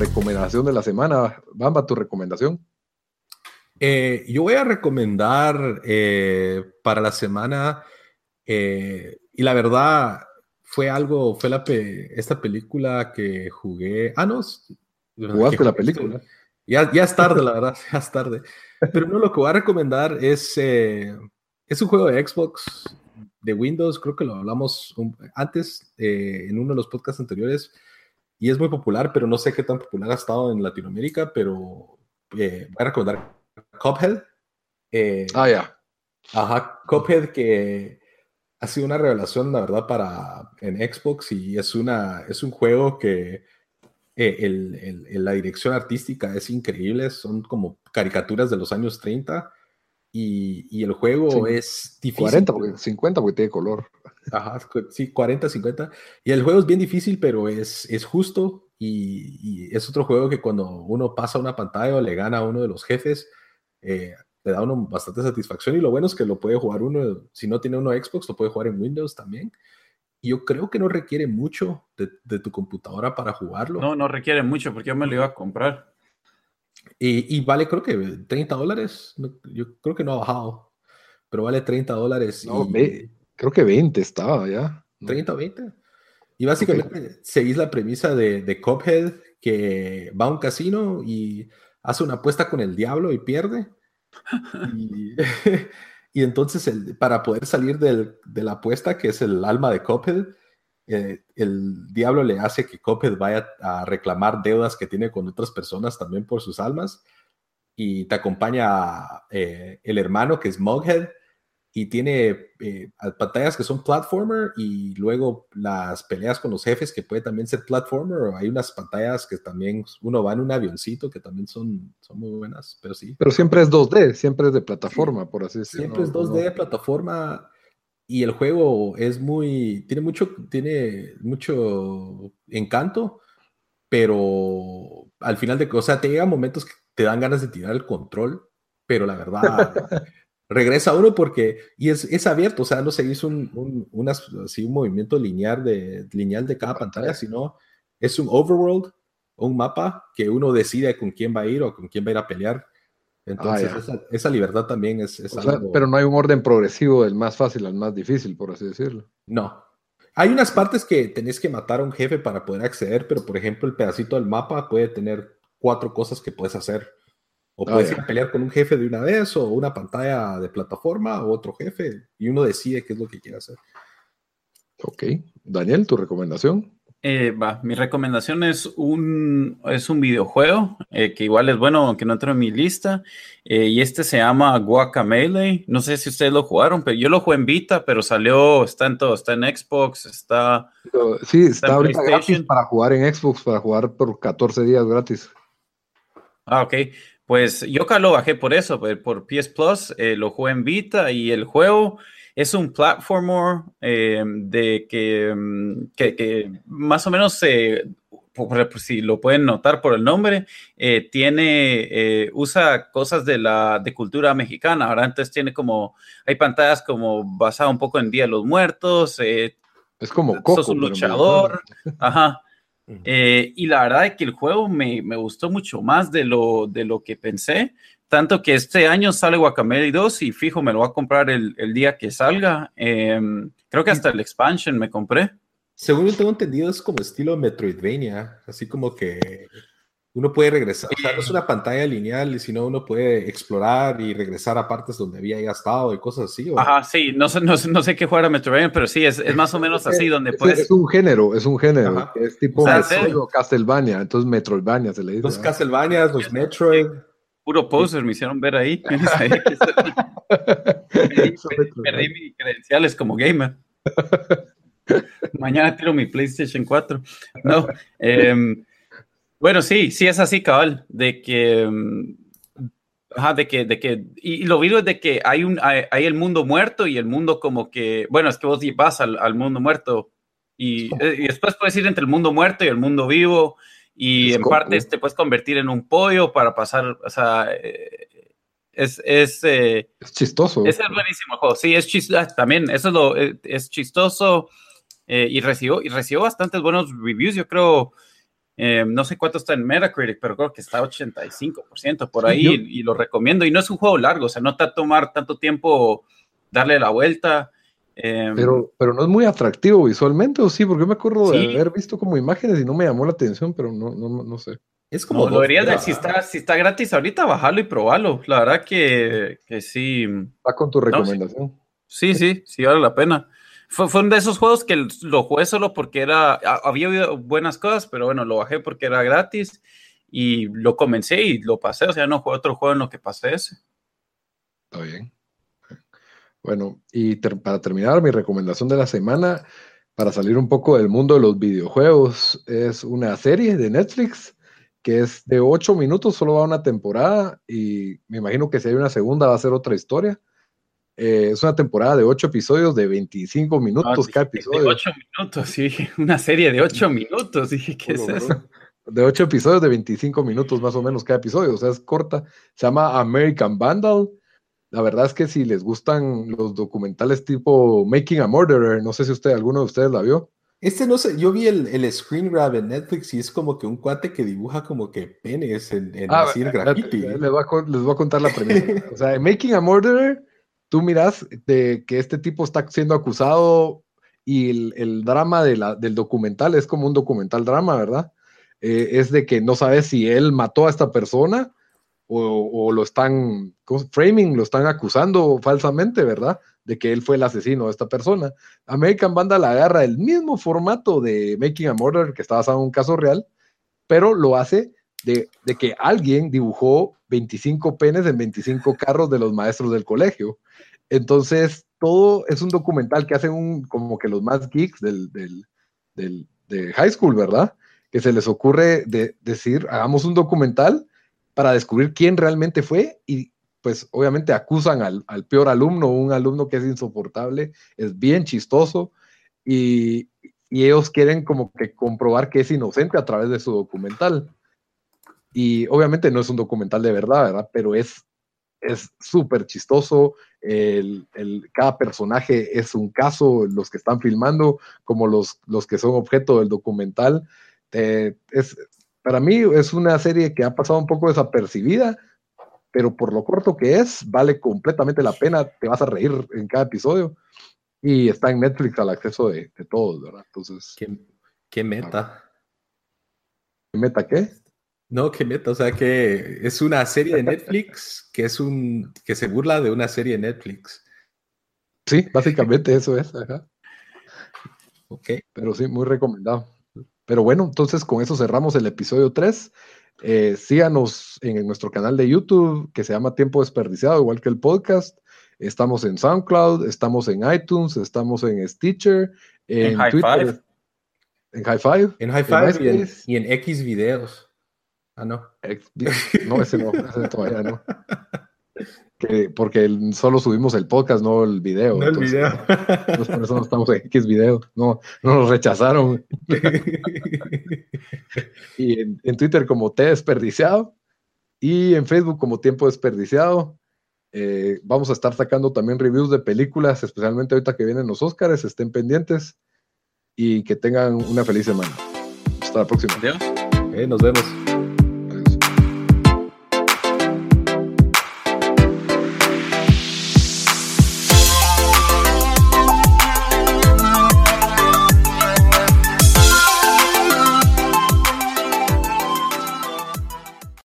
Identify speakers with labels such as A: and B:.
A: Recomendación de la semana. Bamba, tu recomendación.
B: Eh, yo voy a recomendar eh, para la semana, eh, y la verdad fue algo, fue la esta película que jugué. Ah, no.
A: ¿Jugaste la película?
B: Ya, ya es tarde, la verdad, ya es tarde. Pero no, lo que voy a recomendar es, es un juego de Xbox, de Windows, creo que lo hablamos antes en uno de los podcasts anteriores, y es muy popular, pero no sé qué tan popular ha estado en Latinoamérica, pero voy a recomendar Cuphead.
A: Eh, ah, ya.
B: Ajá, Cuphead que ha sido una revelación, la verdad, para en Xbox y es, una, es un juego que eh, el, la dirección artística es increíble, son como caricaturas de los años 30 y, y el juego es
A: difícil. 40, porque, 50 porque tiene color.
B: Ajá, sí, 40, 50. Y el juego es bien difícil, pero es, es justo y, y, es otro juego que cuando uno pasa una pantalla o le gana a uno de los jefes, eh, le da uno bastante satisfacción y lo bueno es que lo puede jugar uno, si no tiene uno Xbox, lo puede jugar en Windows también. Y yo creo que no requiere mucho de, tu computadora para jugarlo.
C: No, no requiere mucho porque yo me lo iba a comprar.
B: Y, vale, creo que 30 dólares. yo creo que no ha bajado, pero vale 30 dólares.
A: Creo que 20 estaba ya.
B: 30 o 20. Y básicamente seguís la premisa de, de Cuphead que va a un casino y hace una apuesta con el diablo y pierde. Y, entonces, el, para poder salir del, de la apuesta, que es el alma de Cophead, eh, el diablo le hace que Cophead vaya a reclamar deudas que tiene con otras personas también por sus almas. Y te acompaña eh, el hermano que es Mughead, y tiene eh, pantallas que son platformer y luego las peleas con los jefes que puede también ser platformer o hay unas pantallas que también uno va en un avioncito que también son, son muy buenas, pero sí.
A: Pero siempre es 2D, siempre es de plataforma, por así decirlo.
B: Siempre es 2D de plataforma y el juego es muy, tiene mucho, tiene mucho encanto, pero al final de, o sea, te llegan momentos que te dan ganas de tirar el control, pero la verdad... regresa uno porque, y es, es abierto, o sea, no seguís un, un, así, un movimiento lineal de, lineal de cada pantalla, sino es un overworld, un mapa que uno decide con quién va a ir o con quién va a ir a pelear. Entonces, ah, esa, libertad también es, algo...
A: Pero no hay un orden progresivo del más fácil al más difícil, por así decirlo.
B: No. Hay unas partes que tenés que matar a un jefe para poder acceder, pero por ejemplo, el pedacito del mapa puede tener cuatro cosas que puedes hacer o ah, puedes ir a pelear con un jefe de una vez, o una pantalla de plataforma, o otro jefe, y uno decide qué es lo que quiere hacer.
A: Ok. Daniel, ¿tu recomendación?
C: Eh, mi recomendación es un, es un videojuego eh, que igual es bueno, aunque no entra en mi lista. Eh, y este se llama Guacamelee. No sé si ustedes lo jugaron, pero yo lo jugué en Vita, pero salió, está en todo, está en Xbox, está.
A: Sí, está, ahorita gratis para jugar en Xbox, para jugar por 14 días gratis.
C: Ah, ok. Pues yo acá lo bajé por eso, por PS Plus, eh, lo jugué en Vita y el juego es un platformer eh, de mm, que, que, más o menos, eh, si lo pueden notar por el nombre, tiene, usa cosas de la de cultura mexicana. Ahora entonces tiene como, hay pantallas como basada un poco en Día de los Muertos. es
A: como Coco,
C: sos un luchador. Ajá. Eh, y la verdad es que el juego me, me, gustó mucho más de lo, de lo que pensé. Tanto que este año sale Guacamele 2 y fijo, me lo voy a comprar el, el día que salga. Em, creo que hasta el expansion me compré.
B: Según tengo entendido, es como estilo Metroidvania, así como que uno puede regresar, o sea, no es una pantalla lineal, sino uno puede explorar y regresar a partes donde había ya estado y cosas así.
C: Ajá, sí, no sé, no, no sé qué juega Metroidvania, pero sí, es, es, más o menos así, donde puedes...
A: Es un género, es un género, es tipo Castlevania, entonces Metroidvania se le dice.
B: Los Castlevania, los Metroid.
C: Puro poser me hicieron ver ahí. perdí, mis credenciales como gamer. Mañana tiro mi PlayStation 4. No. Em, bueno, sí, sí es así, cabal. De que. Em, ajá, de que, de que, y, lo vivo es de que hay un, hay, el mundo muerto y el mundo como que, bueno, es que vos vas al, al mundo muerto y, eh, y, después puedes ir entre el mundo muerto y el mundo vivo y en parte te puedes convertir en un pollo para pasar, o sea, eh, es, es,
A: eh, es chistoso.
C: Es buenísimo juego, sí, es chistoso, ah, también, eso es lo, es chistoso y recibió, y recibió bastantes buenos reviews, yo creo, no sé cuánto está en Metacritic, pero creo que está 85% por ahí y, lo recomiendo. Y no es un juego largo, o sea, no te va a tomar tanto tiempo darle la vuelta.
A: Em, pero, pero no es muy atractivo visualmente, ¿o sí? Porque yo me acuerdo de haber visto como imágenes y no me llamó la atención, pero no, no, no sé.
C: Es como. lo deberías de, si está, si está gratis ahorita, bajarlo y probarlo. La verdad que, que sí.
A: Va con tu recomendación.
C: sí, sí, sí, vale la pena. Fue, uno de esos juegos que lo jugué solo porque era. Había buenas cosas, pero bueno, lo bajé porque era gratis y lo comencé y lo pasé. O sea, no jugué otro juego en lo que pasé ese.
A: Está bien. Bueno, y para terminar, mi recomendación de la semana, para salir un poco del mundo de los videojuegos, es una serie de Netflix que es de ocho minutos, solo va una temporada y me imagino que si hay una segunda va a ser otra historia. Eh, es una temporada de ocho episodios de 25 minutos cada episodio. De
C: 8 minutos, sí, una serie de ocho minutos, dije, ¿qué es eso?
A: De ocho episodios de 25 minutos más o menos cada episodio, o sea, es corta. Se llama American Vandal la verdad es que si les gustan los documentales tipo Making a Murderer, no sé si usted, alguno de ustedes la vio.
B: Este no sé, yo vi el, el screen grab en Netflix y es como que un cuate que dibuja como que penes en, en ah, decir graffiti.
A: Les voy, a, les voy a contar la premisa. o sea, en Making a Murderer, tú miras de que este tipo está siendo acusado y el, drama del documental es como un documental drama, ¿verdad? Eh, es de que no sabes si él mató a esta persona o, lo están framing, lo están acusando falsamente, ¿verdad? De que él fue el asesino de esta persona. American la agarra el mismo formato de Making a Murder, que está basado en un caso real, pero lo hace de, que alguien dibujó 25 penes en 25 carros de los maestros del colegio. Entonces, todo es un documental que hacen como que los más geeks del, del, del de high school, ¿verdad? Que se les ocurre de, decir, hagamos un documental para descubrir quién realmente fue y pues obviamente acusan al, peor alumno, un alumno que es insoportable, es bien chistoso y, ellos quieren como que comprobar que es inocente a través de su documental. Y obviamente no es un documental de verdad, ¿verdad? Pero es es súper chistoso. El, cada personaje es un caso, los que están filmando, como los, los que son objeto del documental. Eh, es, para mí es una serie que ha pasado un poco desapercibida, pero por lo corto que es, vale completamente la pena, te vas a reír en cada episodio y está en Netflix al acceso de, todos, ¿verdad? Entonces...
B: ¿Qué, meta?
A: ¿Qué meta qué?
B: No, qué meta, o sea que es una serie de Netflix que es un que se burla de una serie de Netflix.
A: Sí, básicamente eso es, ajá. Ok. Pero sí, muy recomendado. Pero bueno, entonces con eso cerramos el episodio 3. Eh, síganos en, nuestro canal de YouTube que se llama Tiempo Desperdiciado, igual que el podcast. Estamos en SoundCloud, estamos en iTunes, estamos en Stitcher, en, Twitter. En High Five.
B: En High Five y, en, X videos. Ah, no.
A: no, ese no, ese todavía no. porque solo subimos el podcast, no el video.
B: No el video.
A: por eso no estamos en X video. No, no nos rechazaron. y en, Twitter como T desperdiciado. Y en Facebook como Tiempo Desperdiciado. Eh, vamos a estar sacando también reviews de películas, especialmente ahorita que vienen los Oscars. Estén pendientes y que tengan una feliz semana. Hasta la próxima.
B: Adiós. nos vemos.